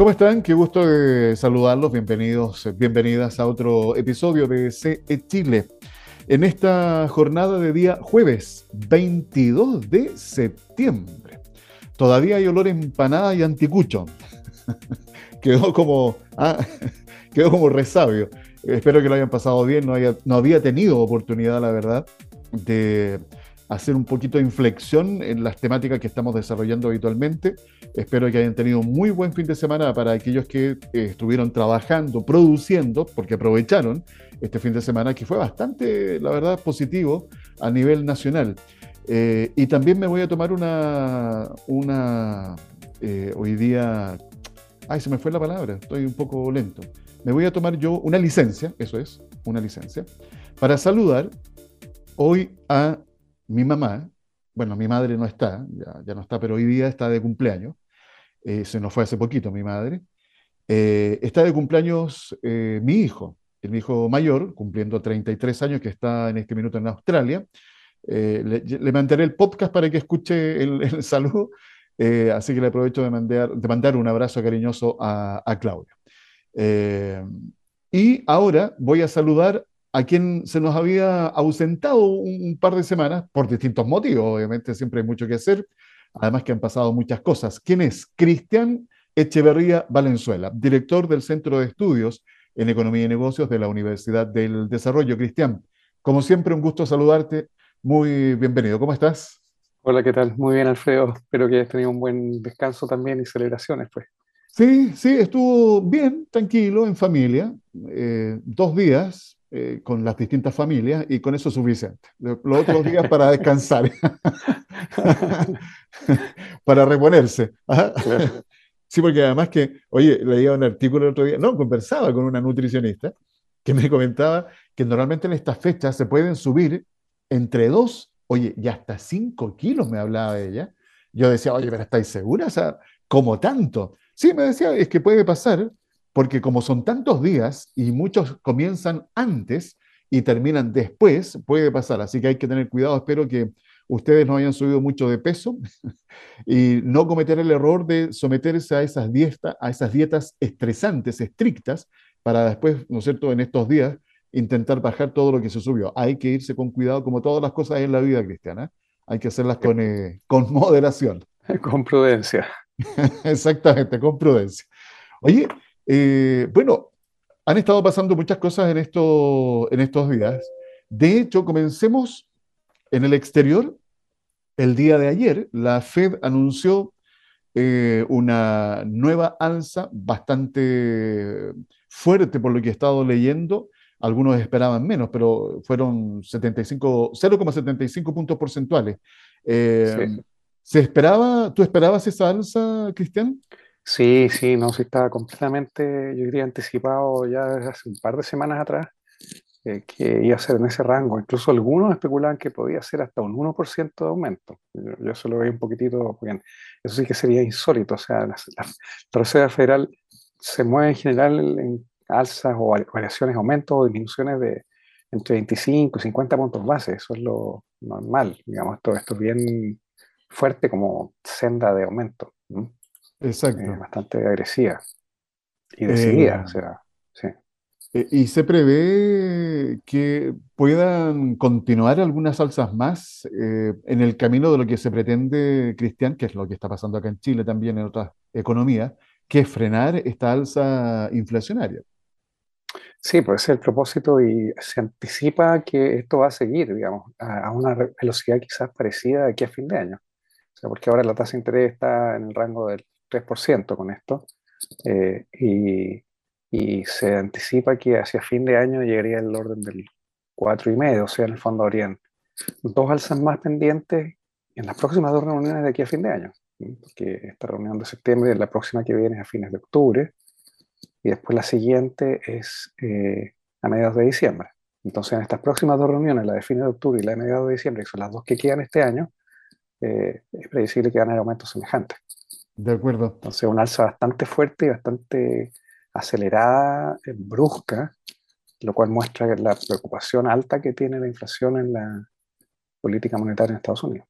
¿Cómo están? Qué gusto de saludarlos. Bienvenidos, bienvenidas a otro episodio de CE Chile. En esta jornada de día jueves 22 de septiembre. Todavía hay olor empanada y anticucho. quedó como ah, quedó como resabio. Espero que lo hayan pasado bien. No, había tenido oportunidad, la verdad, de hacer un poquito de inflexión en las temáticas que estamos desarrollando habitualmente. Espero que hayan tenido un muy buen fin de semana para aquellos que eh, estuvieron trabajando, produciendo, porque aprovecharon este fin de semana, que fue bastante, la verdad, positivo a nivel nacional. Eh, y también me voy a tomar una, una eh, hoy día, ay, se me fue la palabra, estoy un poco lento. Me voy a tomar yo una licencia, eso es, una licencia, para saludar hoy a mi mamá, bueno, mi madre no está, ya, no está, pero hoy día está de cumpleaños, eh, se nos fue hace poquito mi madre, eh, está de cumpleaños eh, mi hijo, mi hijo mayor, cumpliendo 33 años, que está en este minuto en Australia. Le, le, mandaré el podcast para que escuche el, saludo, así que le aprovecho de mandar, de mandar un abrazo cariñoso a, a Claudia. Y ahora voy a saludar a quien se nos había ausentado un, par de semanas por distintos motivos, obviamente siempre hay mucho que hacer, además que han pasado muchas cosas. ¿Quién es? Cristian Echeverría Valenzuela, director del Centro de Estudios en Economía y Negocios de la Universidad del Desarrollo. Cristian, como siempre, un gusto saludarte. Muy bienvenido. ¿Cómo estás? Hola, ¿qué tal? Muy bien, Alfredo. Espero que hayas tenido un buen descanso también y celebraciones, pues. Sí, sí, estuvo bien, tranquilo, en familia. Eh, dos días, eh, con las distintas familias y con eso es suficiente. Los otros días para descansar, para reponerse. Sí, porque además que, oye, leía un artículo el otro día, no, conversaba con una nutricionista que me comentaba que normalmente en estas fechas se pueden subir entre dos, oye, y hasta cinco kilos me hablaba ella. Yo decía, oye, pero ¿estáis seguras? O ¿cómo tanto? Sí, me decía, es que puede pasar porque como son tantos días y muchos comienzan antes y terminan después, puede pasar. Así que hay que tener cuidado. Espero que ustedes no hayan subido mucho de peso y no cometer el error de someterse a esas, dietas, a esas dietas estresantes, estrictas, para después, ¿no es cierto?, en estos días intentar bajar todo lo que se subió. Hay que irse con cuidado, como todas las cosas en la vida cristiana. Hay que hacerlas con, eh, con moderación. Con prudencia. Exactamente, con prudencia. Oye, eh, bueno, han estado pasando muchas cosas en, esto, en estos días. De hecho, comencemos en el exterior. El día de ayer, la Fed anunció eh, una nueva alza bastante fuerte por lo que he estado leyendo. Algunos esperaban menos, pero fueron 0,75 puntos porcentuales. Eh, ¿Se esperaba, tú esperabas esa alza, Cristian? Sí, sí, no, sí estaba completamente, yo diría, anticipado ya desde hace un par de semanas atrás eh, que iba a ser en ese rango. Incluso algunos especulaban que podía ser hasta un 1% de aumento. Yo, yo eso lo veía un poquitito, bien. Eso sí que sería insólito. O sea, la, Reserva Federal se mueve en general en alzas o variaciones, aumentos o disminuciones de entre 25 y 50 puntos base. Eso es lo normal. Digamos, esto, esto es bien fuerte como senda de aumento. Exacto. Eh, bastante agresiva y decidida, eh, o sea, sí. Eh, ¿Y se prevé que puedan continuar algunas alzas más en el camino de lo que se pretende, Cristian, que es lo que está pasando acá en Chile también en otras economías, que es frenar esta alza inflacionaria? Sí, pues ese es el propósito y se anticipa que esto va a seguir, digamos, a, a una velocidad quizás parecida de aquí a fin de año. Porque ahora la tasa de interés está en el rango del 3% con esto, eh, y, se anticipa que hacia fin de año llegaría el orden del 4,5, o sea, en el fondo habrían dos alzas más pendientes en las próximas dos reuniones de aquí a fin de año, porque esta reunión de septiembre, la próxima que viene es a fines de octubre, y después la siguiente es eh, a mediados de diciembre. Entonces, en estas próximas dos reuniones, la de fines de octubre y la de mediados de diciembre, que son las dos que quedan este año, eh, es previsible que van a haber aumentos semejantes. De acuerdo. Entonces, una alza bastante fuerte y bastante acelerada, eh, brusca, lo cual muestra la preocupación alta que tiene la inflación en la política monetaria en Estados Unidos.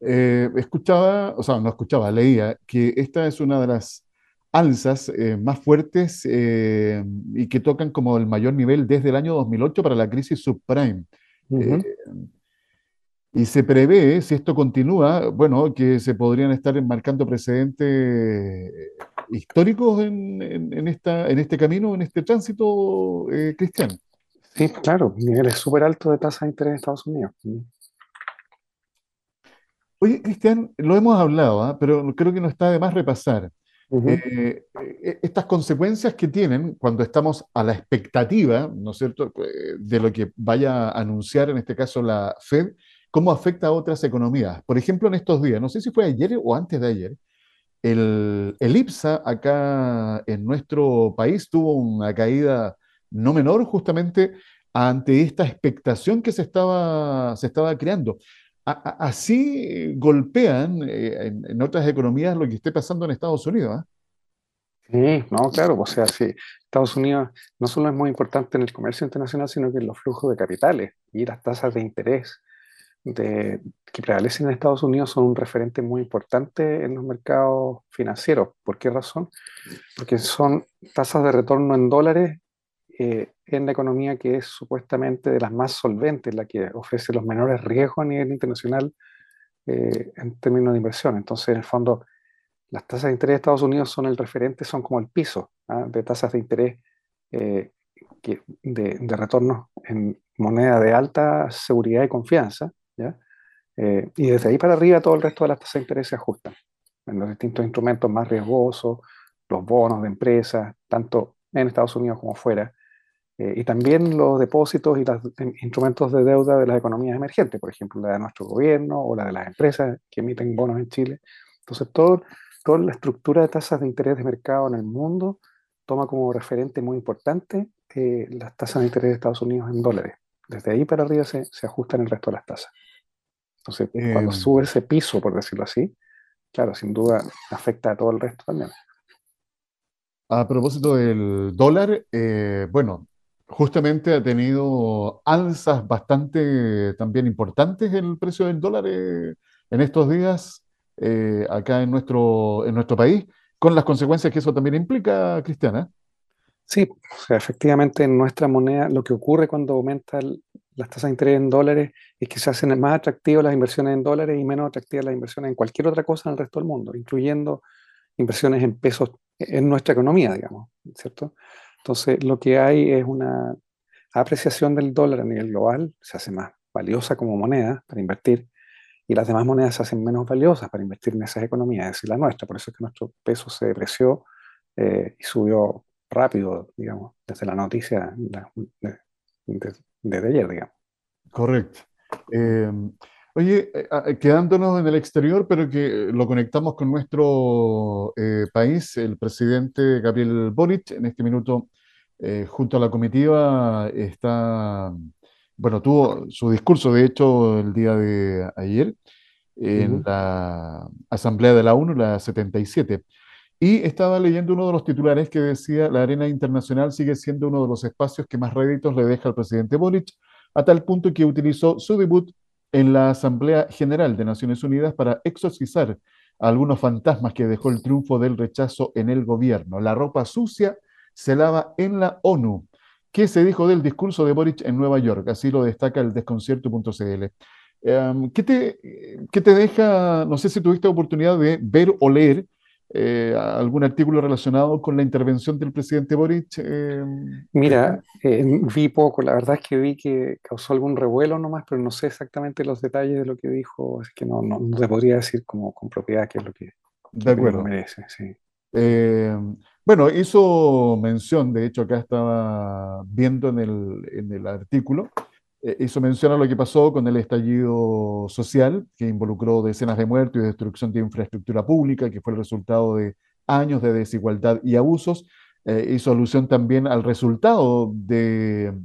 Eh, escuchaba, o sea, no escuchaba, leía que esta es una de las alzas eh, más fuertes eh, y que tocan como el mayor nivel desde el año 2008 para la crisis subprime. Y se prevé, si esto continúa, bueno, que se podrían estar enmarcando precedentes históricos en, en, esta, en este camino, en este tránsito, Cristian. Sí, claro, niveles súper altos de tasa de interés en Estados Unidos. Oye, Cristian, lo hemos hablado, ¿ah? pero creo que no está de más repasar. Eh, eh, estas consecuencias que tienen cuando estamos a la expectativa, ¿no es cierto?, eh, de lo que vaya a anunciar en este caso la Fed, cómo afecta a otras economías. Por ejemplo, en estos días, no sé si fue ayer o antes de ayer, el, el IPSA acá en nuestro país tuvo una caída no menor justamente ante esta expectación que se estaba, se estaba creando así golpean eh, en, otras economías lo que esté pasando en Estados Unidos. ¿ah? Sí, no, claro, o sea, sí, Estados Unidos no solo es muy importante en el comercio internacional, sino que en los flujos de capitales y las tasas de interés de, que prevalecen en Estados Unidos son un referente muy importante en los mercados financieros. ¿Por qué razón? Porque son tasas de retorno en dólares eh, en la economía que es supuestamente de las más solventes, la que ofrece los menores riesgos a nivel internacional eh, en términos de inversión. Entonces, en el fondo, las tasas de interés de Estados Unidos son el referente, son como el piso ¿ah? de tasas de interés eh, de, de, retorno en moneda de alta seguridad y confianza. ¿Ya? y desde ahí para arriba todo el resto de las tasas de interés se ajustan en los distintos instrumentos más riesgosos, los bonos de empresas, tanto en Estados Unidos como fuera, eh, y también los depósitos y los instrumentos de deuda de las economías emergentes, por ejemplo, la de nuestro gobierno o la de las empresas que emiten bonos en Chile. Entonces, todo, toda la estructura de tasas de interés de mercado en el mundo toma como referente muy importante eh, las tasas de interés de Estados Unidos en dólares. Desde ahí para arriba se, se ajustan el resto de las tasas. Entonces, cuando em. sube ese piso, por decirlo así, claro, sin duda afecta a todo el resto también. A propósito del dólar, eh, bueno, justamente ha tenido alzas bastante también importantes el precio del dólar eh, en estos días eh, acá en nuestro, en nuestro país, con las consecuencias que eso también implica, Cristiana. Sí, efectivamente en nuestra moneda lo que ocurre cuando aumentan las tasas de interés en dólares es que se hacen más atractivas las inversiones en dólares y menos atractivas las inversiones en cualquier otra cosa en el resto del mundo, incluyendo inversiones en pesos en nuestra economía, digamos, ¿cierto? Entonces, lo que hay es una apreciación del dólar a nivel global, se hace más valiosa como moneda para invertir, y las demás monedas se hacen menos valiosas para invertir en esas economías, es decir, la nuestra. Por eso es que nuestro peso se depreció eh, y subió rápido, digamos, desde la noticia de, ayer, digamos. Correcto. Eh, oye, eh, quedándonos en el exterior, pero que lo conectamos con nuestro país, el presidente Gabriel Boric en este minuto eh, junto a la comitiva está, bueno, tuvo su discurso, de hecho, el día de ayer en la Asamblea de la ONU, la 77. Y estaba leyendo uno de los titulares que decía, la arena internacional sigue siendo uno de los espacios que más réditos le deja al presidente Boric, a tal punto que utilizó su debut en la Asamblea General de Naciones Unidas para exorcizar a algunos fantasmas que dejó el triunfo del rechazo en el gobierno. La ropa sucia se lava en la ONU. ¿Qué se dijo del discurso de Boric en Nueva York? Así lo destaca el desconcierto.cl. Em, ¿qué, te, ¿Qué te deja, no sé si tuviste oportunidad de ver o leer eh, algún artículo relacionado con la intervención del presidente Boric? Em, Mira, eh, vi poco, la verdad es que vi que causó algún revuelo nomás, pero no sé exactamente los detalles de lo que dijo, así que no, no, te podría decir como con propiedad qué es lo que, de acuerdo. merece. Sí. Bueno, hizo mención, de hecho acá estaba viendo en el, en el artículo, eh, hizo mención a lo que pasó con el estallido social, que involucró decenas de muertos y destrucción de infraestructura pública, que fue el resultado de años de desigualdad y abusos. Eh, hizo alusión también al resultado del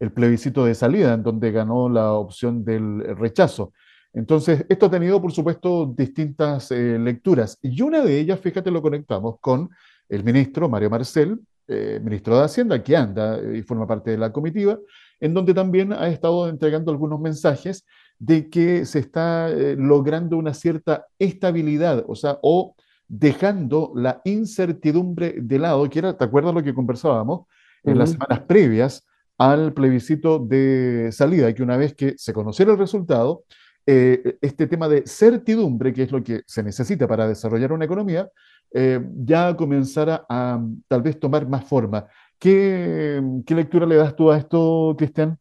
el plebiscito de salida, en donde ganó la opción del rechazo. Entonces, esto ha tenido, por supuesto, distintas eh, lecturas. Y una de ellas, fíjate, lo conectamos con el ministro Mario Marcel, eh, ministro de Hacienda, que anda y forma parte de la comitiva, en donde también ha estado entregando algunos mensajes de que se está eh, logrando una cierta estabilidad, o sea, o dejando la incertidumbre de lado, que era, ¿te acuerdas lo que conversábamos en las semanas previas al plebiscito de salida, que una vez que se conociera el resultado, eh, este tema de certidumbre, que es lo que se necesita para desarrollar una economía, eh, ya comenzara a tal vez tomar más forma. ¿Qué, lectura le das tú a esto, Cristian?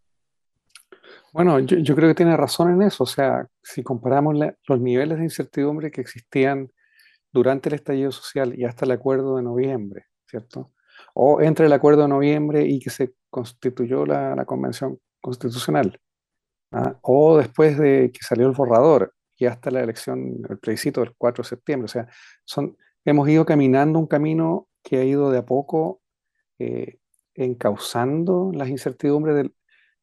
Bueno, yo, creo que tiene razón en eso. O sea, si comparamos los niveles de incertidumbre que existían durante el estallido social y hasta el acuerdo de noviembre, ¿cierto? O entre el acuerdo de noviembre y que se constituyó la, convención constitucional, ¿ah? o después de que salió el borrador y hasta la elección, el plebiscito del 4 de septiembre. O sea, son, hemos ido caminando un camino que ha ido de a poco eh, encauzando las incertidumbres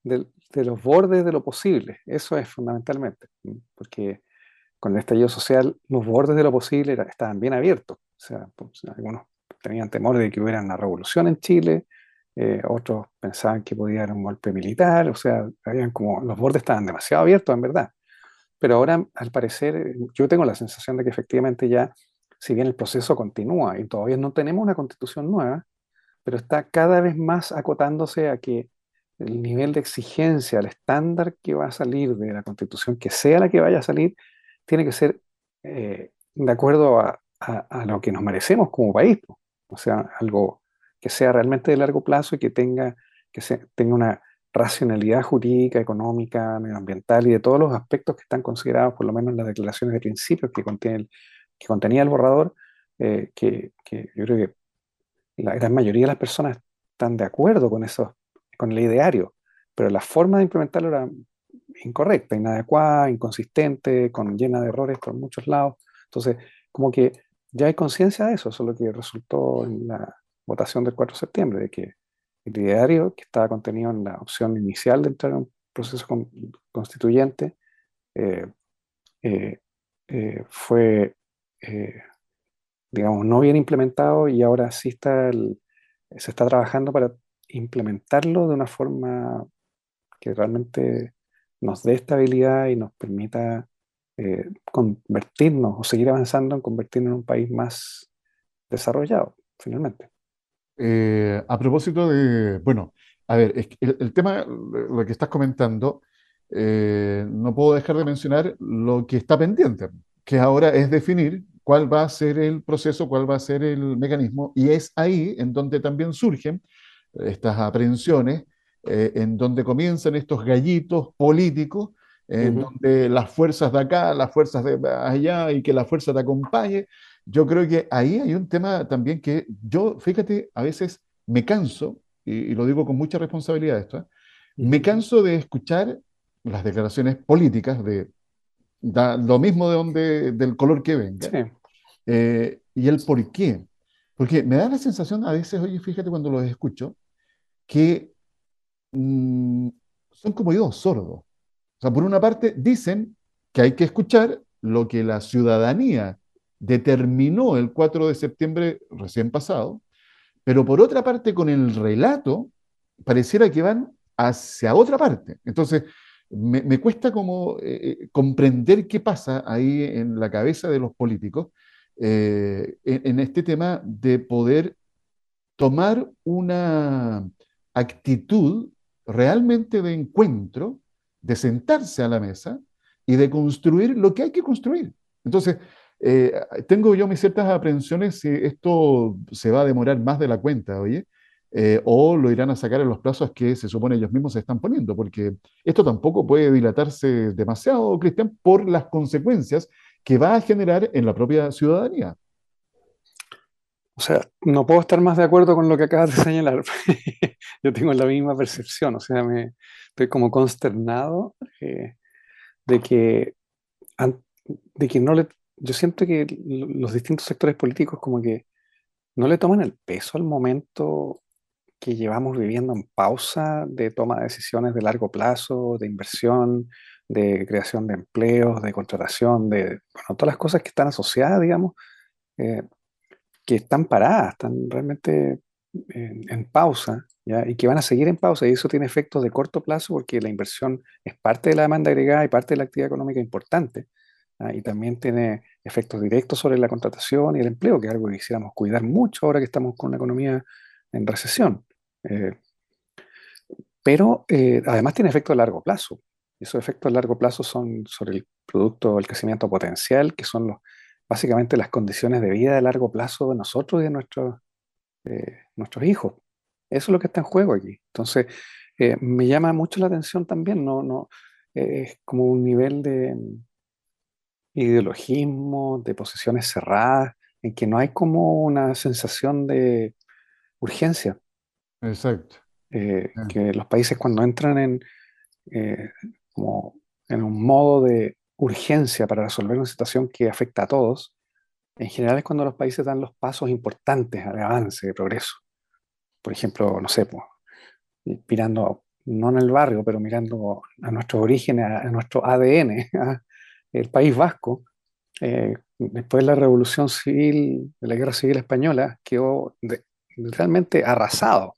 de los bordes de lo posible. Eso es fundamentalmente, porque con el estallido social los bordes de lo posible estaban bien abiertos. O sea, pues, algunos tenían temor de que hubiera una revolución en Chile, eh, otros pensaban que podía haber un golpe militar, o sea, habían como, los bordes estaban demasiado abiertos, en verdad. Pero ahora, al parecer, yo tengo la sensación de que efectivamente ya, si bien el proceso continúa y todavía no tenemos una constitución nueva, pero está cada vez más acotándose a que el nivel de exigencia, el estándar que va a salir de la constitución, que sea la que vaya a salir, tiene que ser eh, de acuerdo a, lo que nos merecemos como país. O sea, algo que sea realmente de largo plazo y que tenga, que tenga una racionalidad jurídica, económica, medioambiental y de todos los aspectos que están considerados, por lo menos en las declaraciones de principios que, que contenía el borrador, eh, que, yo creo que la gran mayoría de las personas están de acuerdo con eso, con el ideario, pero la forma de implementarlo era incorrecta, inadecuada, inconsistente, con llena de errores por muchos lados. Entonces, como que ya hay conciencia de eso, eso es lo que resultó en la votación del 4 de septiembre, de que el ideario que estaba contenido en la opción inicial de entrar en un proceso constituyente eh, eh, eh, fue, digamos, no bien implementado y ahora sí está se está trabajando para implementarlo de una forma que realmente nos dé estabilidad y nos permita convertirnos o seguir avanzando en convertirnos en un país más desarrollado, finalmente. Eh, a propósito de, bueno, a ver, el, tema, lo que estás comentando, eh, no puedo dejar de mencionar lo que está pendiente, que ahora es definir cuál va a ser el proceso, cuál va a ser el mecanismo, y es ahí en donde también surgen estas aprehensiones, eh, en donde comienzan estos gallitos políticos, en donde las fuerzas de acá, las fuerzas de allá, y que la fuerza te acompañe, yo creo que ahí hay un tema también que yo, fíjate, a veces me canso, y, lo digo con mucha responsabilidad esto, ¿eh? me canso de escuchar las declaraciones políticas de lo mismo de donde, del color que venga, eh, y el por qué. Porque me da la sensación a veces, oye, fíjate cuando los escucho, que mm, son como yo, sordos. O sea, por una parte dicen que hay que escuchar lo que la ciudadanía determinó el 4 de septiembre recién pasado, pero por otra parte con el relato pareciera que van hacia otra parte. Entonces, me, cuesta como eh, eh, comprender qué pasa ahí en la cabeza de los políticos eh, en, este tema de poder tomar una actitud realmente de encuentro, de sentarse a la mesa y de construir lo que hay que construir. Entonces, eh, tengo yo mis ciertas aprensiones si esto se va a demorar más de la cuenta, oye, eh, o lo irán a sacar en los plazos que se supone ellos mismos se están poniendo, porque esto tampoco puede dilatarse demasiado, Cristian, por las consecuencias que va a generar en la propia ciudadanía. O sea, no puedo estar más de acuerdo con lo que acabas de señalar. Yo tengo la misma percepción, o sea, me estoy como consternado eh, de que de que no le yo siento que los distintos sectores políticos como que no le toman el peso al momento que llevamos viviendo en pausa de toma de decisiones de largo plazo, de inversión, de creación de empleos, de contratación, de todas las cosas que están asociadas, digamos, eh, que están paradas, están realmente en, pausa y que van a seguir en pausa y eso tiene efectos de corto plazo porque la inversión es parte de la demanda agregada y parte de la actividad económica importante y también tiene efectos directos sobre la contratación y el empleo, que es algo que quisiéramos cuidar mucho ahora que estamos con una economía en recesión. Eh, pero eh, además tiene efectos a largo plazo. Y esos efectos a largo plazo son sobre el producto del crecimiento potencial, que son los, básicamente las condiciones de vida de largo plazo de nosotros y de nuestros, eh, nuestros hijos. Eso es lo que está en juego aquí. Entonces, me llama mucho la atención también, no, no, es como un nivel de, ideologismo, de posiciones cerradas, en que no hay como una sensación de urgencia. Exacto. Eh, que los países cuando entran en, eh, como en un modo de urgencia para resolver una situación que afecta a todos, en general es cuando los países dan los pasos importantes de avance, de progreso. Por ejemplo, no sé, pues, mirando, no en el barrio, pero mirando a nuestros orígenes, a, nuestro ADN, el País Vasco, eh, después de la Revolución Civil, de la Guerra Civil Española, quedó realmente arrasado.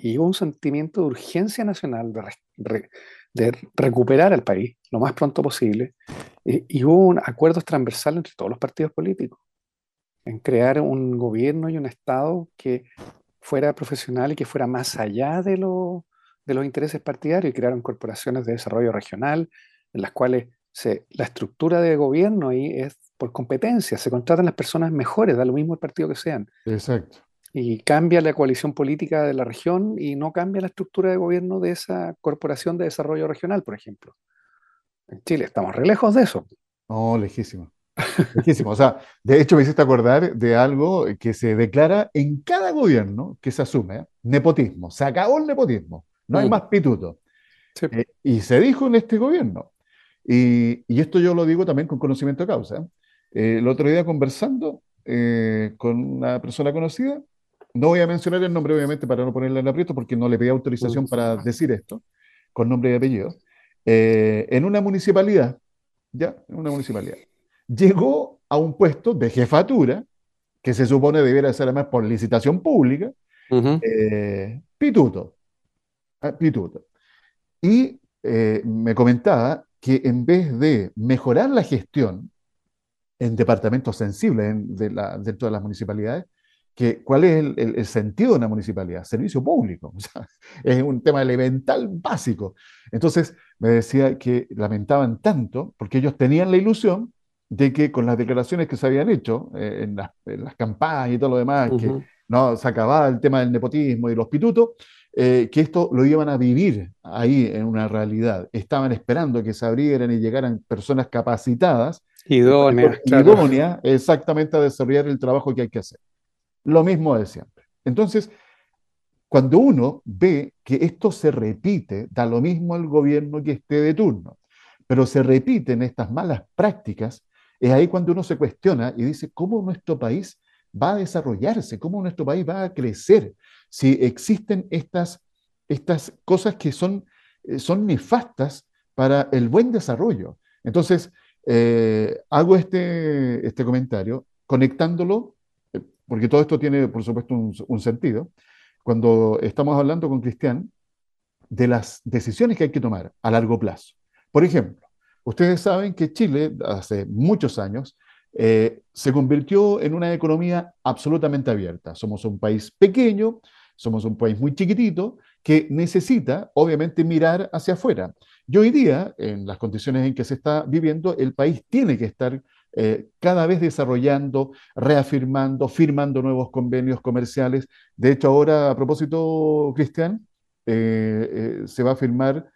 Y hubo un sentimiento de urgencia nacional de, de, recuperar el país lo más pronto posible. Y, hubo un acuerdos transversales entre todos los partidos políticos en crear un gobierno y un Estado que fuera profesional y que fuera más allá de, lo, de los intereses partidarios y crearon corporaciones de desarrollo regional en las cuales la estructura de gobierno ahí es por competencia, se contratan las personas mejores, da lo mismo el partido que sean. Exacto. Y cambia la coalición política de la región y no cambia la estructura de gobierno de esa corporación de desarrollo regional, por ejemplo. En Chile estamos re lejos de eso. No, lejísimo. Lejísimo. O sea, de hecho me hiciste acordar de algo que se declara en cada gobierno que se asume, ¿eh? nepotismo. Se acabó el nepotismo. No hay mm. más pituto. Eh, y se dijo en este gobierno, y, esto yo lo digo también con conocimiento de causa. Eh, el otro día conversando con una persona conocida, no voy a mencionar el nombre obviamente para no ponerle en aprieto porque no le pedí autorización para decir esto, con nombre y apellido, eh, en una municipalidad, ya, en una municipalidad, llegó a un puesto de jefatura, que se supone debiera ser además por licitación pública, pituto, ah, pituto. Y me comentaba que en vez de mejorar la gestión en departamentos sensibles de la, dentro de las municipalidades, que, ¿cuál es el, sentido de una municipalidad? Servicio público. es un tema elemental básico. Entonces, me decía que lamentaban tanto porque ellos tenían la ilusión de que con las declaraciones que se habían hecho eh, en, las, campañas y todo lo demás, que no se acababa el tema del nepotismo y los pitutos, eh, que esto lo iban a vivir ahí en una realidad. Estaban esperando que se abrieran y llegaran personas capacitadas, idóneas, exactamente a desarrollar el trabajo que hay que hacer. Lo mismo de siempre. Entonces, cuando uno ve que esto se repite, da lo mismo al gobierno que esté de turno, pero se repiten estas malas prácticas, es ahí cuando uno se cuestiona y dice, ¿cómo nuestro país va a desarrollarse? ¿Cómo nuestro país va a crecer? si existen estas, estas cosas que son, eh, son nefastas para el buen desarrollo. Entonces, eh, hago este, este comentario conectándolo, porque todo esto tiene, por supuesto, un, sentido, cuando estamos hablando con Cristian de las decisiones que hay que tomar a largo plazo. Por ejemplo, ustedes saben que Chile hace muchos años se convirtió en una economía absolutamente abierta. Somos un país pequeño, somos un país muy chiquitito que necesita, obviamente, mirar hacia afuera. Y hoy día, en las condiciones en que se está viviendo, el país tiene que estar eh, cada vez desarrollando, reafirmando, firmando nuevos convenios comerciales. De hecho, ahora, a propósito, Cristian, eh, eh, se va a firmar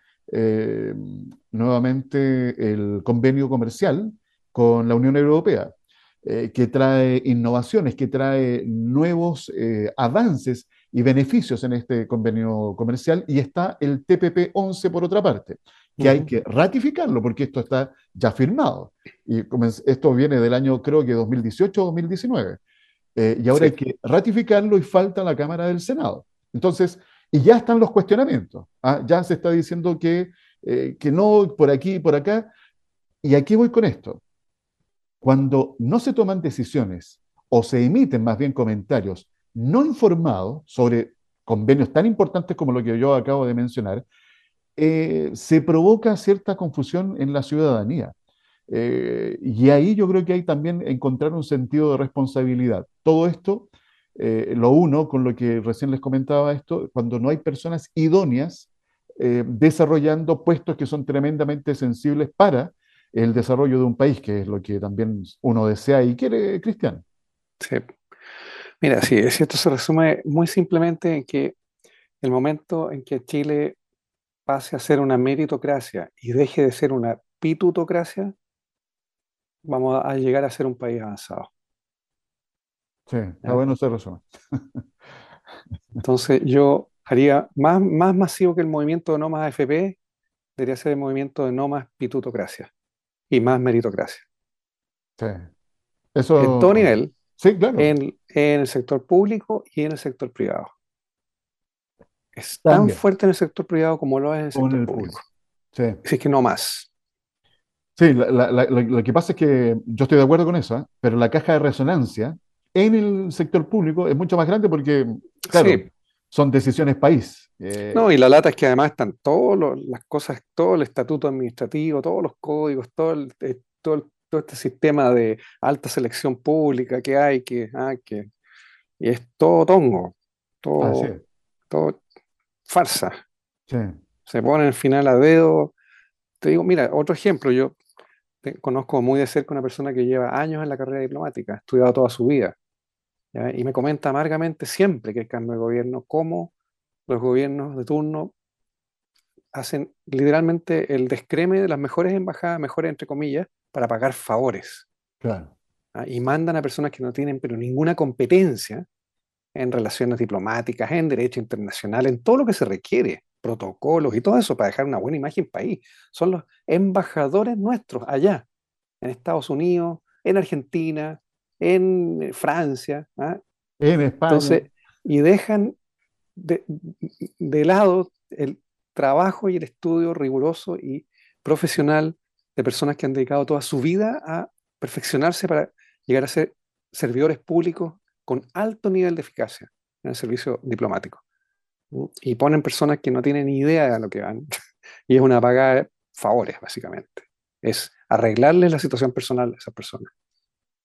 nuevamente el convenio comercial con la Unión Europea, que trae innovaciones, que trae nuevos avances y beneficios en este convenio comercial y está el TPP-11 por otra parte, que hay que ratificarlo porque esto está ya firmado. Y esto viene del año creo que 2018 o 2019. Eh, y ahora hay que ratificarlo y falta la Cámara del Senado. Entonces, y ya están los cuestionamientos. ¿ah? Ya se está diciendo que, eh, que no, por aquí y por acá. Y aquí voy con esto. Cuando no se toman decisiones o se emiten más bien comentarios no informado sobre convenios tan importantes como lo que yo acabo de mencionar, eh, se provoca cierta confusión en la ciudadanía. Eh, y ahí yo creo que hay también encontrar un sentido de responsabilidad. Todo esto eh, lo uno con lo que recién les comentaba esto, cuando no hay personas idóneas desarrollando puestos que son tremendamente sensibles para el desarrollo de un país, que es lo que también uno desea y quiere, Cristian. Sí. Mira, sí, esto se resume muy simplemente en que el momento en que Chile pase a ser una meritocracia y deje de ser una pitutocracia, vamos a llegar a ser un país avanzado. Sí, está bueno ese resumen. Entonces yo haría más, más masivo que el movimiento de no más AFP, debería ser el movimiento de no más pitutocracia y más meritocracia. Sí. Eso... En todo nivel. Sí, claro. En, en el sector público y en el sector privado es tan fuerte en el sector privado como lo es en el sector público. Sí. es que no más. Sí, lo que pasa es que yo estoy de acuerdo con eso, pero la caja de resonancia en el sector público es mucho más grande porque, claro, son decisiones país. Eh. No, y la lata es que además están todas las cosas, todo el estatuto administrativo, todos los códigos, todo, el, eh, todo, todo, este sistema de alta selección pública que hay, que, ah, que y es todo tongo, todo, ah, todo farsa. Se pone al final a dedo. Te digo, mira, otro ejemplo, yo conozco muy de cerca una persona que lleva años en la carrera diplomática, ha estudiado toda su vida, y me comenta amargamente siempre que hay cambio de gobierno, cómo los gobiernos de turno hacen literalmente el descreme de las mejores embajadas, mejores entre comillas, para pagar favores. Claro. Y mandan a personas que no tienen pero ninguna competencia en relaciones diplomáticas, en derecho internacional, en todo lo que se requiere, protocolos y todo eso para dejar una buena imagen país. Son los embajadores nuestros allá, en Estados Unidos, en Argentina, en Francia, ¿ah? en España. y dejan de, de lado el trabajo y el estudio riguroso y profesional de personas que han dedicado toda su vida a perfeccionarse para llegar a ser servidores públicos con alto nivel de eficacia en el servicio diplomático. Y ponen personas que no tienen ni idea de lo que van. y es una paga de favores, básicamente. Es arreglarles la situación personal de esas personas.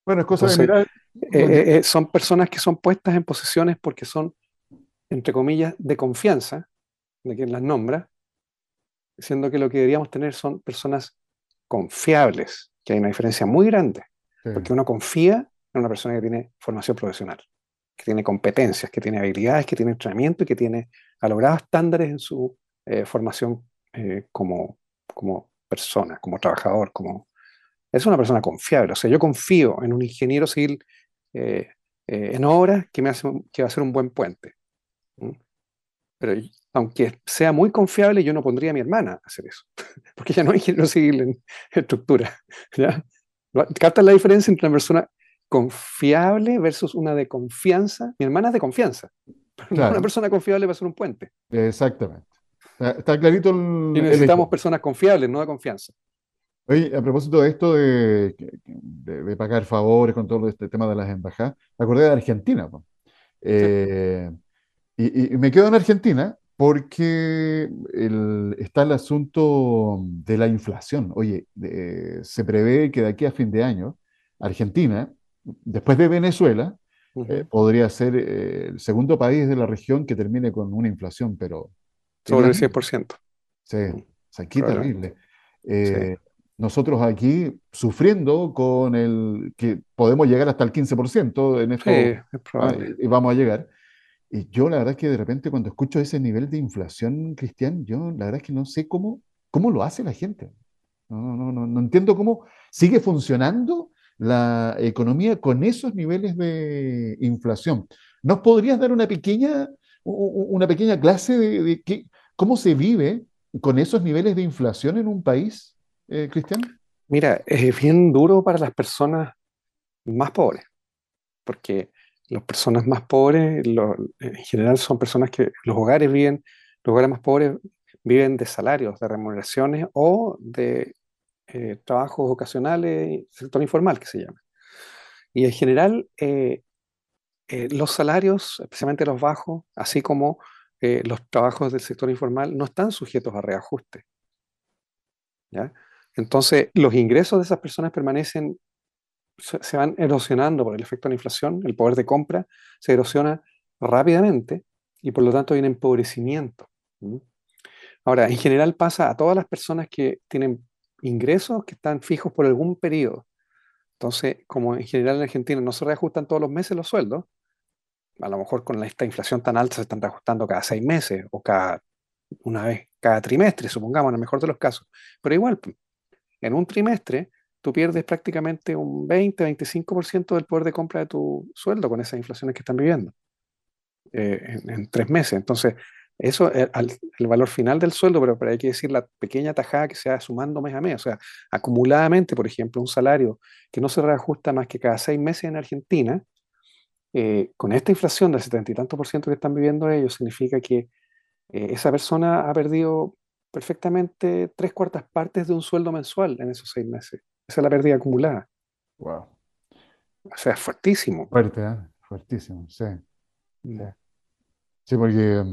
Bueno, es cosa de mirar. Eh, eh, eh, son personas que son puestas en posiciones porque son, entre comillas, de confianza de quien las nombra, siendo que lo que deberíamos tener son personas confiables, que hay una diferencia muy grande, porque uno confía una persona que tiene formación profesional, que tiene competencias, que tiene habilidades, que tiene entrenamiento y que tiene ha logrado estándares en su eh, formación eh, como, como persona, como trabajador, como... Es una persona confiable. O sea, yo confío en un ingeniero civil eh, en obras que, me hace, que va a ser un buen puente. Pero aunque sea muy confiable, yo no pondría a mi hermana a hacer eso, porque ella no es ingeniero civil en estructura. ¿ya? ¿Captas la diferencia entre una persona confiable versus una de confianza. Mi hermana es de confianza. Una persona confiable va a ser un puente. Exactamente. Está clarito el. Y necesitamos personas confiables, no de confianza. Oye, a propósito de esto de, de, pagar favores con todo este tema de las embajadas, me acordé de Argentina. Eh, y, me quedo en Argentina porque está el asunto de la inflación. Oye, se prevé que de aquí a fin de año, Argentina después de Venezuela, eh, podría ser eh, el segundo país de la región que termine con una inflación, pero... Sobre el 100%. Sí, o sea, qué terrible. Eh, nosotros aquí sufriendo con el que podemos llegar hasta el 15% en esto, ah, y vamos a llegar. Y yo la verdad es que de repente cuando escucho ese nivel de inflación, Cristian, yo la verdad es que no sé cómo, cómo lo hace la gente. No, no, no, no entiendo cómo sigue funcionando la economía con esos niveles de inflación. ¿Nos podrías dar una pequeña, una pequeña clase de, cómo se vive con esos niveles de inflación en un país, eh, Cristian? Mira, es bien duro para las personas más pobres, porque las personas más pobres en general son personas que los hogares viven, los hogares más pobres viven de salarios, de remuneraciones o de eh, trabajos ocasionales, sector informal que se llama. Y en general, eh, eh, los salarios, especialmente los bajos, así como los trabajos del sector informal, no están sujetos a reajuste. ¿ya? Entonces, los ingresos de esas personas permanecen, se, van erosionando por el efecto de la inflación, el poder de compra se erosiona rápidamente y por lo tanto hay un empobrecimiento. Ahora, en general pasa a todas las personas que tienen ingresos que están fijos por algún periodo. Entonces, como en general en Argentina no se reajustan todos los meses los sueldos, a lo mejor con esta inflación tan alta se están reajustando cada seis meses o cada una vez, cada trimestre, supongamos, en el mejor de los casos. Pero igual, en un trimestre tú pierdes prácticamente un 20-25% del poder de compra de tu sueldo con esas inflaciones que están viviendo eh, en, tres meses. Entonces, eso es el valor final del sueldo, pero, pero, hay que decir la pequeña tajada que se va sumando mes a mes. O sea, acumuladamente, por ejemplo, un salario que no se reajusta más que cada seis meses en Argentina, eh, con esta inflación del setenta y tanto por ciento que están viviendo ellos, significa que eh, esa persona ha perdido perfectamente tres cuartas partes de un sueldo mensual en esos seis meses. Esa es la pérdida acumulada. Wow. O sea, fuertísimo. Fuerte, ¿eh? Fuertísimo, sí. Sí, porque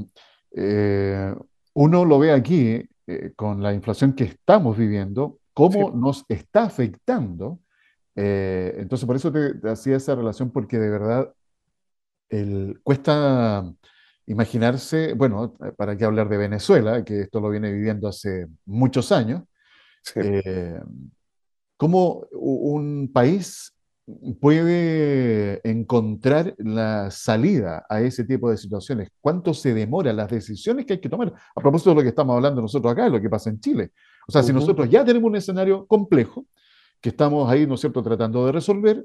eh, uno lo ve aquí eh, con la inflación que estamos viviendo, cómo nos está afectando. entonces, por eso te, hacía esa relación, porque de verdad el, cuesta imaginarse, bueno, para qué hablar de Venezuela, que esto lo viene viviendo hace muchos años, eh, cómo un país puede encontrar la salida a ese tipo de situaciones, cuánto se demora, las decisiones que hay que tomar, a propósito de lo que estamos hablando nosotros acá, de lo que pasa en Chile. O sea, si nosotros ya tenemos un escenario complejo, que estamos ahí, ¿no es cierto?, tratando de resolver,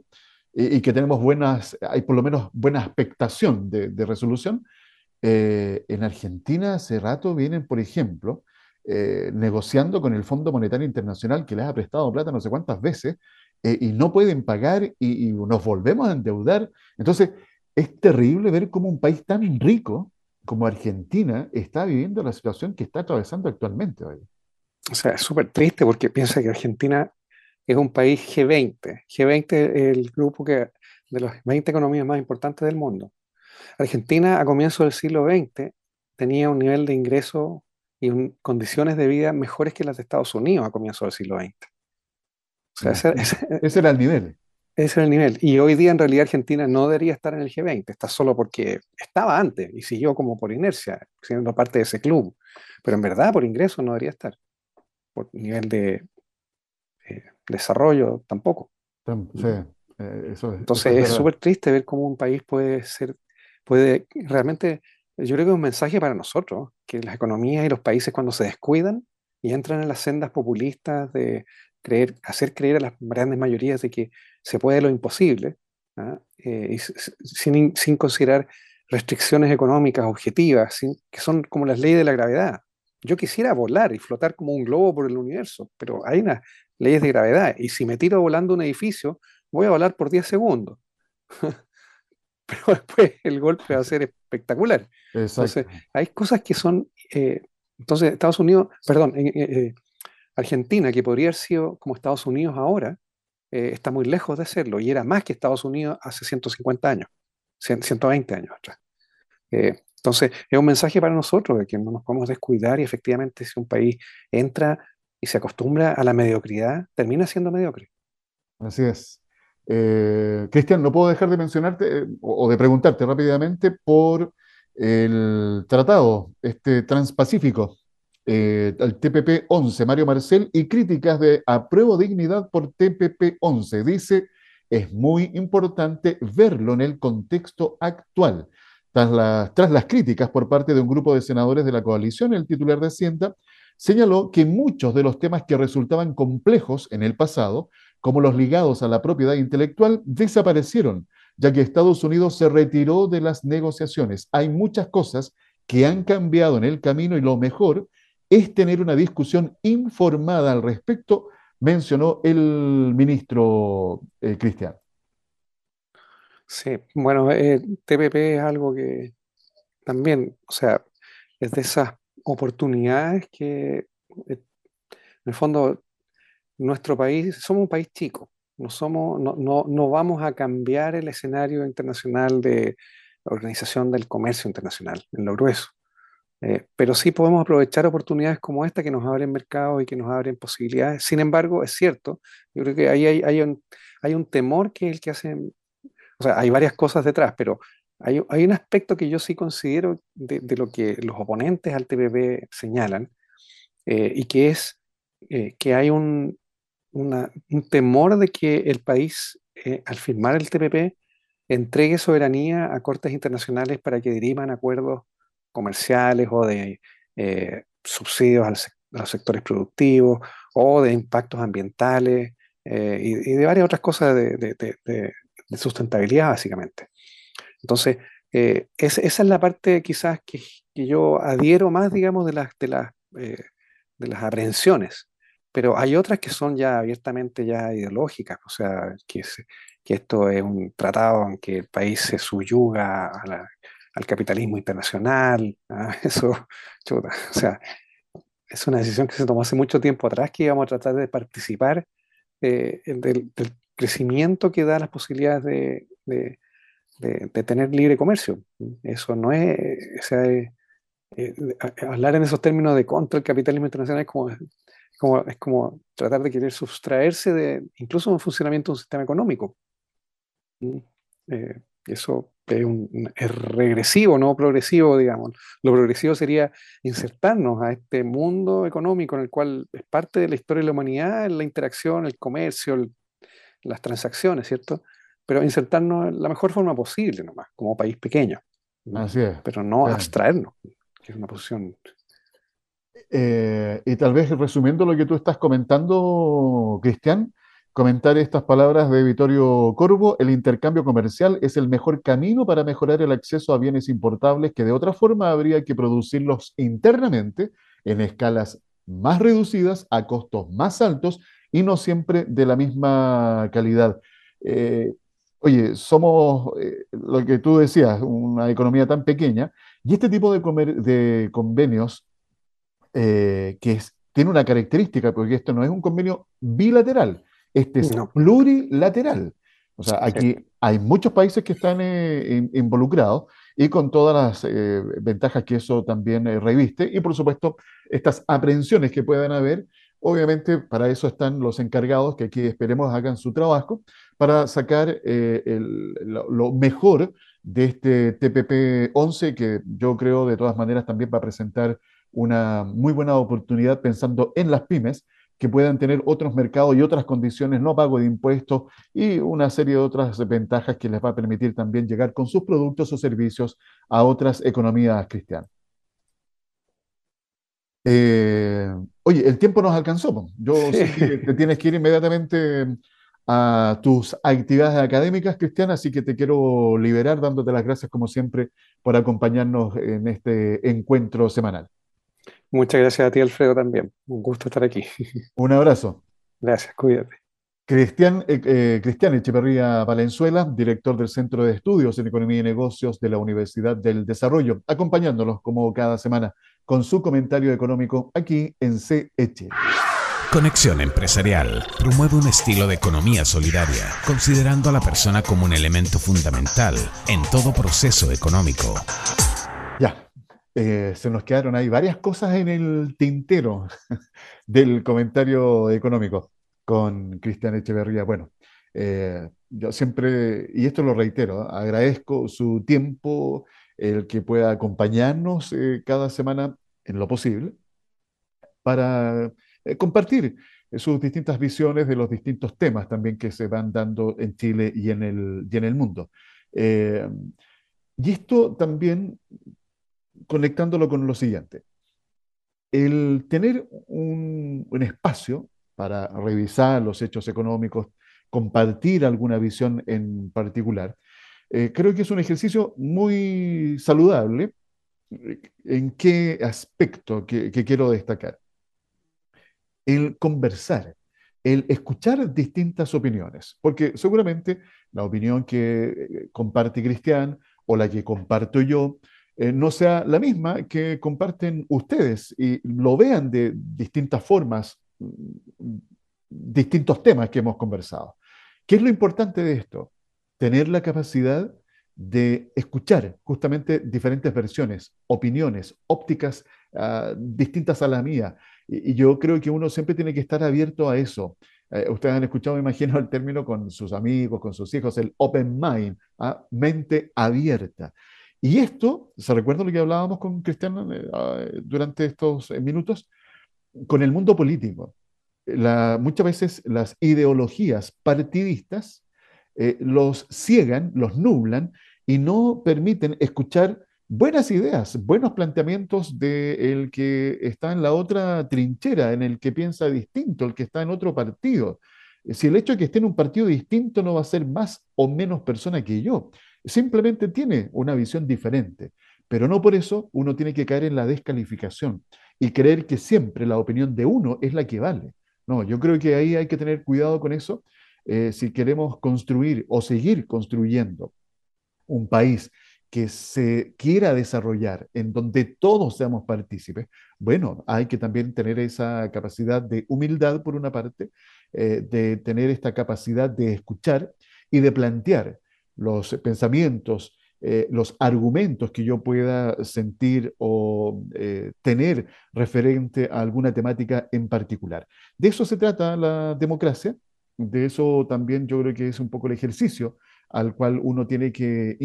y, que tenemos buenas, hay por lo menos buena expectación de, de resolución, eh, en Argentina hace rato vienen, por ejemplo, eh, negociando con el Fondo Monetario Internacional que les ha prestado plata no sé cuántas veces eh, y no pueden pagar y, nos volvemos a endeudar. Entonces, es terrible ver cómo un país tan rico como Argentina está viviendo la situación que está atravesando actualmente. Hoy. O sea, es súper triste porque piensa que Argentina es un país G20. G20 es el grupo que, de las 20 economías más importantes del mundo. Argentina a comienzos del siglo XX tenía un nivel de ingreso y condiciones de vida mejores que las de Estados Unidos a comienzos del siglo XX. ese, era el nivel. Ese era el nivel. Y hoy día en realidad Argentina no debería estar en el G20, está solo porque estaba antes y siguió como por inercia, siendo parte de ese club. Pero en verdad por ingreso no debería estar. Por nivel de eh, desarrollo tampoco. Sí, eh, Entonces es súper triste ver cómo un país puede ser puede realmente, yo creo que es un mensaje para nosotros, que las economías y los países cuando se descuidan y entran en las sendas populistas de creer, hacer creer a las grandes mayorías de que se puede lo imposible, ¿ah? eh, y sin, sin, considerar restricciones económicas objetivas, que son como las leyes de la gravedad. Yo quisiera volar y flotar como un globo por el universo, pero hay unas leyes de gravedad, y si me tiro volando un edificio, voy a volar por 10 segundos. pero después el golpe va a ser espectacular. Entonces, hay cosas que son, eh, entonces Estados Unidos, perdón, eh, eh, Argentina, que podría haber sido como Estados Unidos ahora, está muy lejos de serlo y era más que Estados Unidos hace 150 años, 120 años atrás. entonces, es un mensaje para nosotros de que no nos podemos descuidar y efectivamente si un país entra y se acostumbra a la mediocridad, termina siendo mediocre. Así es. Eh, Cristian, no puedo dejar de mencionarte eh, o, de preguntarte rápidamente por el tratado este transpacífico, eh, el TPP-11, Mario Marcel, y críticas de apruebo dignidad por TPP-11. Dice, es muy importante verlo en el contexto actual. Tras, tras las críticas por parte de un grupo de senadores de la coalición, el titular de Hacienda señaló que muchos de los temas que resultaban complejos en el pasado como los ligados a la propiedad intelectual, desaparecieron, ya que Estados Unidos se retiró de las negociaciones. Hay muchas cosas que han cambiado en el camino y lo mejor es tener una discusión informada al respecto, mencionó el ministro eh, Cristian. Sí, bueno, eh, TPP es algo que también, o sea, es de esas oportunidades que eh, en el fondo nuestro país, somos un país chico, no, somos, no, no, no vamos a cambiar el escenario internacional de la Organización del Comercio Internacional, en lo grueso. Eh, pero sí podemos aprovechar oportunidades como esta que nos abren mercados y que nos abren posibilidades. Sin embargo, es cierto, yo creo que ahí hay, hay, un, hay un temor que es el que hace, o sea, hay varias cosas detrás, pero hay, hay un aspecto que yo sí considero de, de, lo que los oponentes al TPP señalan, eh, y que es eh, que hay un, una, un temor de que el país, al firmar el TPP, entregue soberanía a cortes internacionales para que derivan acuerdos comerciales o de eh, subsidios a los sectores productivos o de impactos ambientales eh, y, de varias otras cosas de, sustentabilidad, básicamente. Entonces, eh, esa es la parte quizás que, yo adhiero más, digamos, de las, de las, de las aprehensiones, pero hay otras que son ya abiertamente ya ideológicas, o sea, que, que esto es un tratado en que el país se subyuga a la, al capitalismo internacional, ¿ah? eso, o sea, es una decisión que se tomó hace mucho tiempo atrás, que íbamos a tratar de participar eh, del, crecimiento que da las posibilidades de, de, tener libre comercio. Eso no es, o sea, eh, eh, hablar en esos términos de contra el capitalismo internacional es como, como, es como tratar de querer sustraerse de incluso un funcionamiento de un sistema económico. Eso es, un, regresivo, no progresivo, digamos. Lo progresivo sería insertarnos a este mundo económico en el cual es parte de la historia de la humanidad, la interacción, el comercio, las transacciones, ¿cierto? Pero insertarnos en la mejor forma posible nomás, como país pequeño. Así es. Pero no abstraernos, que es una posición eh, y tal vez resumiendo lo que tú estás comentando, Cristian, comentar estas palabras de Vittorio Corvo, el intercambio comercial es el mejor camino para mejorar el acceso a bienes importables que de otra forma habría que producirlos internamente en escalas más reducidas, a costos más altos y no siempre de la misma calidad. Eh, oye, somos, eh, lo que tú decías, una economía tan pequeña y este tipo de, convenios eh, que tiene una característica, porque esto no es un convenio bilateral, este es plurilateral. O sea, aquí hay muchos países que están eh, involucrados y con todas las eh, ventajas que eso también eh, reviste. Y por supuesto estas aprehensiones que puedan haber, obviamente para eso están los encargados que aquí esperemos hagan su trabajo para sacar lo, mejor de este TPP 11 que yo creo de todas maneras también va a presentar una muy buena oportunidad pensando en las pymes que puedan tener otros mercados y otras condiciones, no pago de impuestos y una serie de otras ventajas que les va a permitir también llegar con sus productos o servicios a otras economías cristianas. Eh, oye, el tiempo nos alcanzó. Yo sé que te tienes que ir inmediatamente a tus actividades académicas, cristianas, así que te quiero liberar dándote las gracias como siempre por acompañarnos en este encuentro semanal. Muchas gracias a ti, Alfredo, también. Un gusto estar aquí. Un abrazo. Gracias, cuídate. Cristian, eh, eh, Cristian Echeverría Valenzuela, director del Centro de Estudios en Economía y Negocios de la Universidad del Desarrollo, acompañándolos como cada semana con su comentario económico aquí en CH. Conexión Empresarial promueve un estilo de economía solidaria, considerando a la persona como un elemento fundamental en todo proceso económico. Eh, se nos quedaron ahí varias cosas en el tintero del comentario económico con Cristian Echeverría. Bueno, eh, yo siempre, y esto lo reitero, agradezco su tiempo, el que pueda acompañarnos eh, cada semana en lo posible para compartir sus distintas visiones de los distintos temas también que se van dando en Chile y en el, y en el mundo. y esto también conectándolo con lo siguiente. El tener un, espacio para revisar los hechos económicos, compartir alguna visión en particular, eh, creo que es un ejercicio muy saludable. ¿En qué aspecto que, quiero destacar? El conversar, el escuchar distintas opiniones, porque seguramente la opinión que eh, comparte Cristian o la que comparto yo eh, no sea la misma que comparten ustedes y lo vean de distintas formas, mm, distintos temas que hemos conversado. ¿Qué es lo importante de esto? Tener la capacidad de escuchar justamente diferentes versiones, opiniones, ópticas uh, distintas a la mía. Y, y, yo creo que uno siempre tiene que estar abierto a eso. Eh, ustedes han escuchado, me imagino, el término con sus amigos, con sus hijos, el open mind, ¿ah? mente abierta. Y esto, ¿se recuerda lo que hablábamos con Cristian eh, durante estos minutos? Con el mundo político. Muchas veces las ideologías partidistas eh, los ciegan, los nublan y no permiten escuchar buenas ideas, buenos planteamientos del que está en la otra trinchera, en el que piensa distinto, el que está en otro partido. Si el hecho de que esté en un partido distinto no va a ser más o menos persona que yo, simplemente tiene una visión diferente, pero no por eso uno tiene que caer en la descalificación y creer que siempre la opinión de uno es la que vale. No, yo creo que ahí hay que tener cuidado con eso eh, si queremos construir o seguir construyendo un país que se quiera desarrollar, en donde todos seamos partícipes, bueno, hay que también tener esa capacidad de humildad, por una parte, eh, de tener esta capacidad de escuchar y de plantear los pensamientos, eh, los argumentos que yo pueda sentir o eh, tener referente a alguna temática en particular. De eso se trata la democracia, de eso también yo creo que es un poco el ejercicio al cual uno tiene que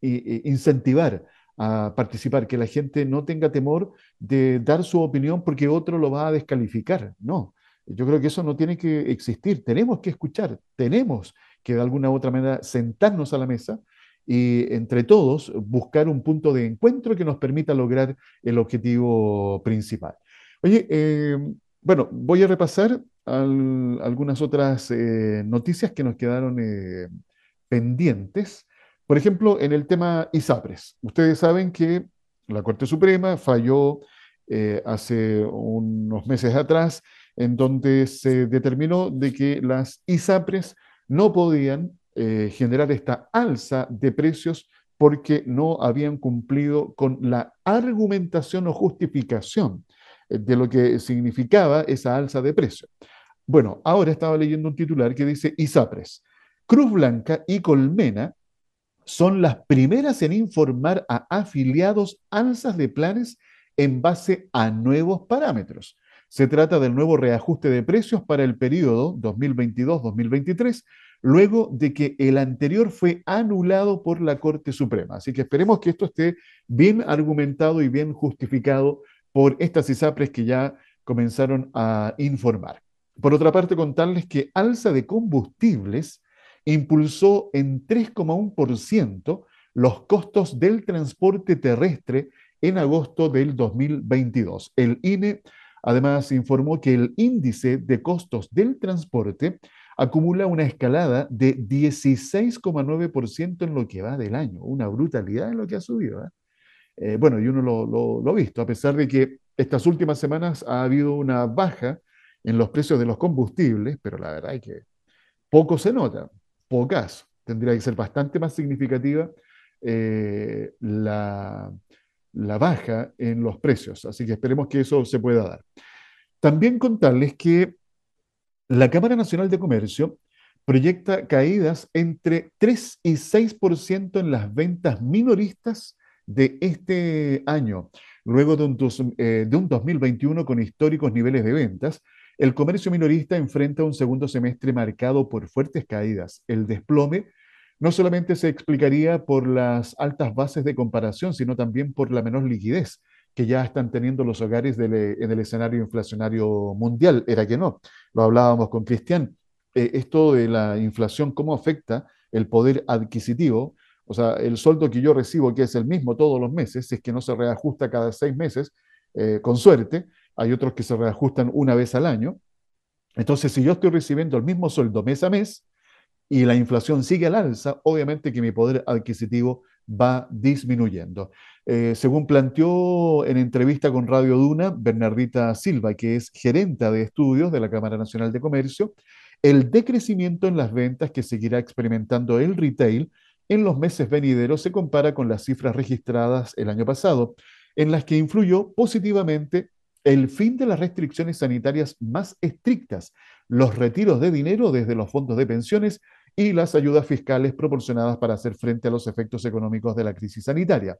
incentivar a participar, que la gente no tenga temor de dar su opinión porque otro lo va a descalificar. No, yo creo que eso no tiene que existir. Tenemos que escuchar, tenemos que de alguna u otra manera sentarnos a la mesa y entre todos buscar un punto de encuentro que nos permita lograr el objetivo principal. Oye, eh, bueno, voy a repasar algunas otras eh, noticias que nos quedaron eh, pendientes. Por ejemplo, en el tema ISAPRES. Ustedes saben que la Corte Suprema falló eh, hace unos meses atrás, en donde se determinó de que las ISAPRES no podían eh, generar esta alza de precios porque no habían cumplido con la argumentación o justificación eh, de lo que significaba esa alza de precios. Bueno, ahora estaba leyendo un titular que dice ISAPRES Cruz Blanca y Colmena son las primeras en informar a afiliados alzas de planes en base a nuevos parámetros. Se trata del nuevo reajuste de precios para el periodo 2022-2023, luego de que el anterior fue anulado por la Corte Suprema. Así que esperemos que esto esté bien argumentado y bien justificado por estas ISAPRES que ya comenzaron a informar. Por otra parte, contarles que alza de combustibles impulsó en 3,1% los costos del transporte terrestre en agosto del 2022. El INE además informó que el índice de costos del transporte acumula una escalada de 16,9% en lo que va del año, una brutalidad en lo que ha subido. ¿eh? Eh, bueno, y uno lo, ha visto, a pesar de que estas últimas semanas ha habido una baja en los precios de los combustibles, pero la verdad es que poco se nota pocas. Tendría que ser bastante más significativa eh, la, la baja en los precios. Así que esperemos que eso se pueda dar. También contarles que la Cámara Nacional de Comercio proyecta caídas entre 3 y 6% en las ventas minoristas de este año, luego de un, eh, de un 2021 con históricos niveles de ventas, el comercio minorista enfrenta un segundo semestre marcado por fuertes caídas. El desplome no solamente se explicaría por las altas bases de comparación, sino también por la menor liquidez que ya están teniendo los hogares en el escenario inflacionario mundial. Era que no, lo hablábamos con Cristian. Eh, esto de la inflación, ¿cómo afecta el poder adquisitivo? O sea, el sueldo que yo recibo, que es el mismo todos los meses, es que no se reajusta cada seis meses, eh, con suerte, hay otros que se reajustan una vez al año. Entonces, si yo estoy recibiendo el mismo sueldo mes a mes y la inflación sigue al alza, obviamente que mi poder adquisitivo va disminuyendo. Eh, según planteó en entrevista con Radio Duna, Bernardita Silva, que es gerenta de estudios de la Cámara Nacional de Comercio, el decrecimiento en las ventas que seguirá experimentando el retail en los meses venideros se compara con las cifras registradas el año pasado, en las que influyó positivamente el fin de las restricciones sanitarias más estrictas, los retiros de dinero desde los fondos de pensiones y las ayudas fiscales proporcionadas para hacer frente a los efectos económicos de la crisis sanitaria.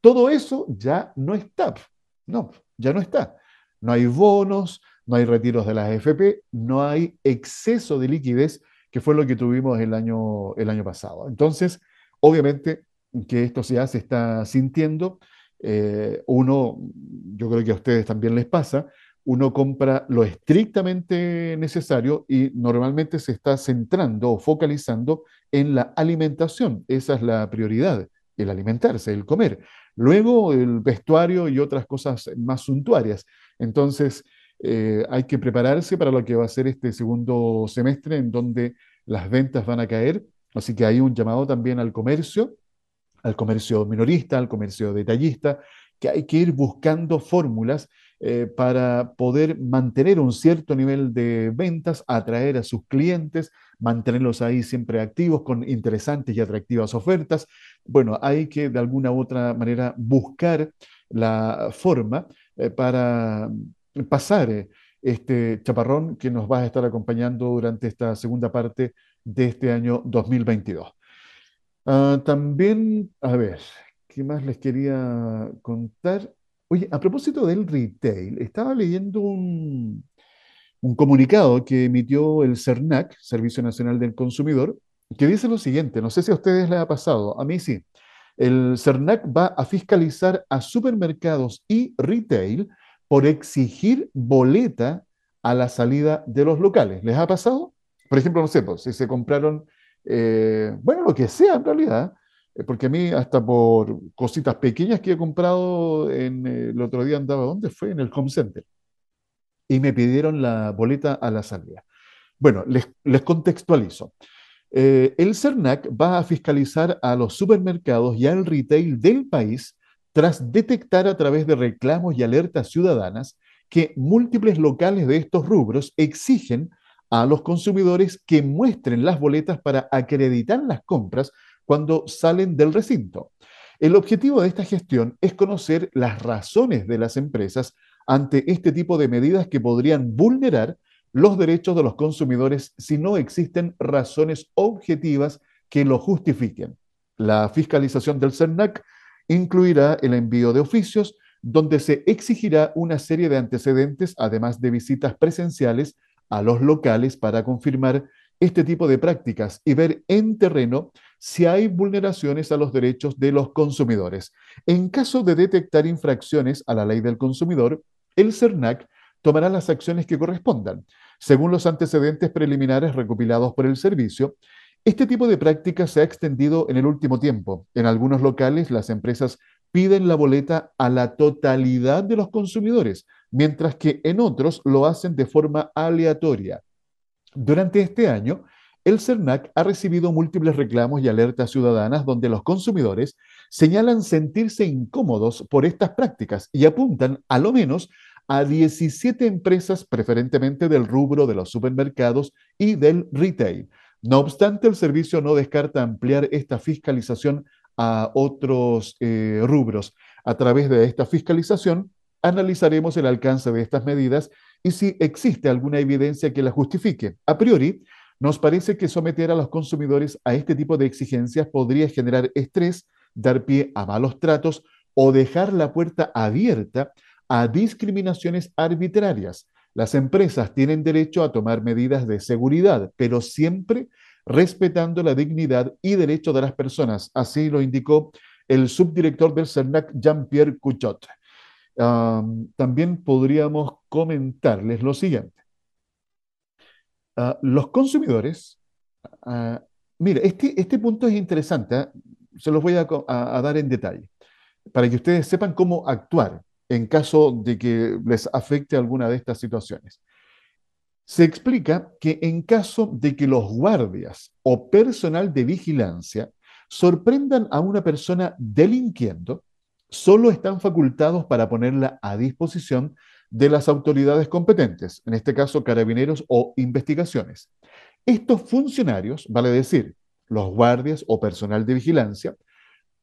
Todo eso ya no está. No, ya no está. No hay bonos, no hay retiros de las AFP, no hay exceso de liquidez, que fue lo que tuvimos el año, el año pasado. Entonces, obviamente que esto ya se está sintiendo. Eh, uno, yo creo que a ustedes también les pasa, uno compra lo estrictamente necesario y normalmente se está centrando o focalizando en la alimentación. Esa es la prioridad, el alimentarse, el comer. Luego el vestuario y otras cosas más suntuarias. Entonces eh, hay que prepararse para lo que va a ser este segundo semestre en donde las ventas van a caer. Así que hay un llamado también al comercio, al comercio minorista, al comercio detallista, que hay que ir buscando fórmulas eh, para poder mantener un cierto nivel de ventas, atraer a sus clientes, mantenerlos ahí siempre activos con interesantes y atractivas ofertas. Bueno, hay que de alguna u otra manera buscar la forma eh, para pasar eh, este chaparrón que nos va a estar acompañando durante esta segunda parte de este año 2022. Ah, también, a ver, ¿qué más les quería contar? Oye, a propósito del retail, estaba leyendo un, comunicado que emitió el CERNAC, Servicio Nacional del Consumidor, que dice lo siguiente, no sé si a ustedes les ha pasado, a mí sí. El CERNAC va a fiscalizar a supermercados y retail por exigir boleta a la salida de los locales. ¿Les ha pasado? Por ejemplo, no sé, pues, si se compraron, eh, bueno, lo que sea en realidad, porque a mí hasta por cositas pequeñas que he comprado en, eh, el otro día andaba, ¿dónde fue? En el home center. Y me pidieron la boleta a la salida. Bueno, les, contextualizo. Eh, el CERNAC va a fiscalizar a los supermercados y al retail del país tras detectar a través de reclamos y alertas ciudadanas que múltiples locales de estos rubros exigen a los consumidores que muestren las boletas para acreditar las compras cuando salen del recinto. El objetivo de esta gestión es conocer las razones de las empresas ante este tipo de medidas que podrían vulnerar los derechos de los consumidores si no existen razones objetivas que lo justifiquen. La fiscalización del CERNAC incluirá el envío de oficios donde se exigirá una serie de antecedentes, además de visitas presenciales a los locales para confirmar este tipo de prácticas y ver en terreno si hay vulneraciones a los derechos de los consumidores. En caso de detectar infracciones a la ley del consumidor, el CERNAC tomará las acciones que correspondan. Según los antecedentes preliminares recopilados por el servicio, este tipo de práctica se ha extendido en el último tiempo. En algunos locales, las empresas piden la boleta a la totalidad de los consumidores, mientras que en otros lo hacen de forma aleatoria. Durante este año, el CERNAC ha recibido múltiples reclamos y alertas ciudadanas donde los consumidores señalan sentirse incómodos por estas prácticas y apuntan a lo menos a 17 empresas preferentemente del rubro de los supermercados y del retail. No obstante, el servicio no descarta ampliar esta fiscalización a otros eh, rubros. A través de esta fiscalización, analizaremos el alcance de estas medidas y si existe alguna evidencia que la justifique. A priori, nos parece que someter a los consumidores a este tipo de exigencias podría generar estrés, dar pie a malos tratos o dejar la puerta abierta a discriminaciones arbitrarias. Las empresas tienen derecho a tomar medidas de seguridad, pero siempre respetando la dignidad y derecho de las personas. Así lo indicó el subdirector del CERNAC, Jean-Pierre Couchot. también podríamos comentarles lo siguiente. Ah, los consumidores, uh, mira, este, este punto es interesante, ¿ah? se los voy a, dar en detalle, para que ustedes sepan cómo actuar en caso de que les afecte alguna de estas situaciones. Se explica que en caso de que los guardias o personal de vigilancia sorprendan a una persona delinquiendo, solo están facultados para ponerla a disposición de las autoridades competentes, en este caso carabineros o investigaciones. Estos funcionarios, vale decir, los guardias o personal de vigilancia,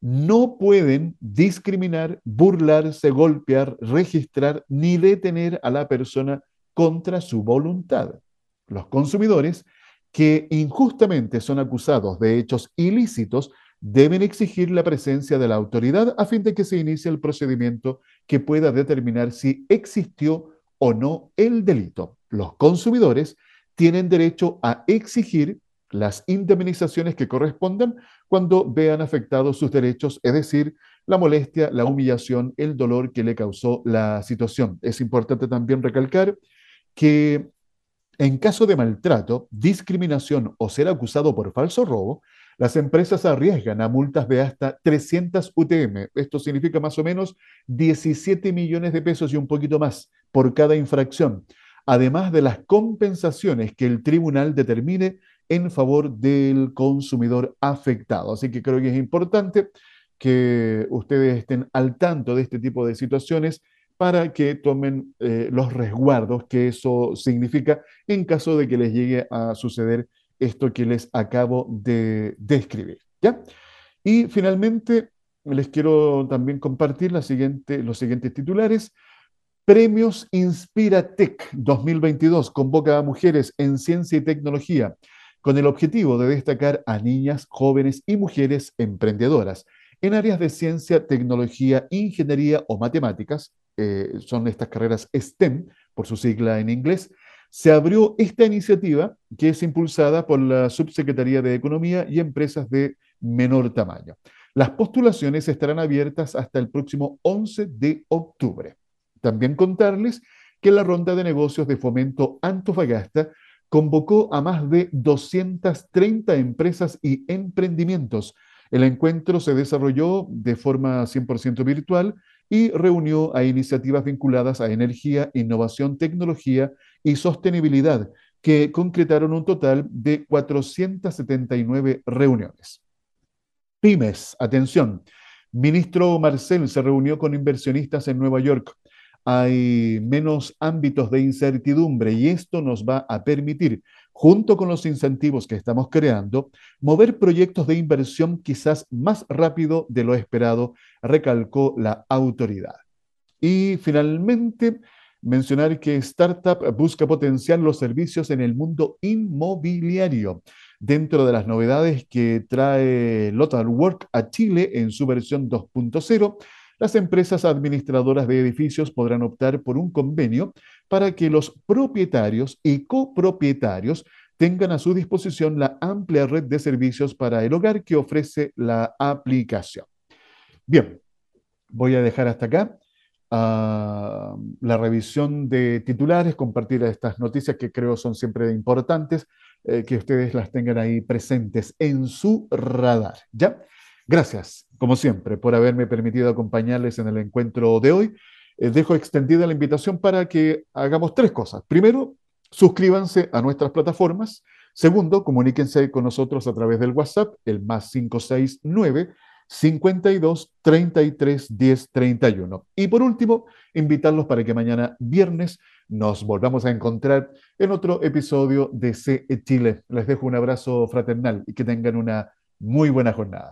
no pueden discriminar, burlarse, golpear, registrar ni detener a la persona contra su voluntad. Los consumidores que injustamente son acusados de hechos ilícitos deben exigir la presencia de la autoridad a fin de que se inicie el procedimiento que pueda determinar si existió o no el delito. Los consumidores tienen derecho a exigir las indemnizaciones que correspondan cuando vean afectados sus derechos, es decir, la molestia, la humillación, el dolor que le causó la situación. Es importante también recalcar que en caso de maltrato, discriminación o ser acusado por falso robo, las empresas arriesgan a multas de hasta 300 UTM. Esto significa más o menos 17 millones de pesos y un poquito más por cada infracción, además de las compensaciones que el tribunal determine en favor del consumidor afectado. Así que creo que es importante que ustedes estén al tanto de este tipo de situaciones para que tomen eh, los resguardos que eso significa en caso de que les llegue a suceder esto que les acabo de describir. ¿ya? Y finalmente, les quiero también compartir los siguientes titulares. Premios Inspiratec 2022 convoca a mujeres en ciencia y tecnología con el objetivo de destacar a niñas, jóvenes y mujeres emprendedoras en áreas de ciencia, tecnología, ingeniería o matemáticas, eh, son estas carreras STEM, por su sigla en inglés, se abrió esta iniciativa que es impulsada por la Subsecretaría de Economía y Empresas de menor tamaño. Las postulaciones estarán abiertas hasta el próximo 11 de octubre. También contarles que la ronda de negocios de fomento Antofagasta convocó a más de 230 empresas y emprendimientos. El encuentro se desarrolló de forma 100% virtual y reunió a iniciativas vinculadas a energía, innovación, tecnología y sostenibilidad, que concretaron un total de 479 reuniones. Pymes, atención. Ministro Marcel se reunió con inversionistas en Nueva York. Hay menos ámbitos de incertidumbre y esto nos va a permitir, junto con los incentivos que estamos creando, mover proyectos de inversión quizás más rápido de lo esperado, recalcó la autoridad. Y finalmente, mencionar que Startup busca potenciar los servicios en el mundo inmobiliario. Dentro de las novedades que trae Lotal Work a Chile en su versión 2.0, las empresas administradoras de edificios podrán optar por un convenio para que los propietarios y copropietarios tengan a su disposición la amplia red de servicios para el hogar que ofrece la aplicación. Bien, voy a dejar hasta acá la revisión de titulares, compartir estas noticias que creo son siempre importantes, eh, que ustedes las tengan ahí presentes en su radar. ¿Ya? Gracias, como siempre, por haberme permitido acompañarles en el encuentro de hoy. Eh, dejo extendida la invitación para que hagamos tres cosas. Primero, suscríbanse a nuestras plataformas. Segundo, comuníquense con nosotros a través del WhatsApp, el más 569 52 33 10 31. Y por último, invitarlos para que mañana viernes nos volvamos a encontrar en otro episodio de CE Chile. Les dejo un abrazo fraternal y que tengan una muy buena jornada.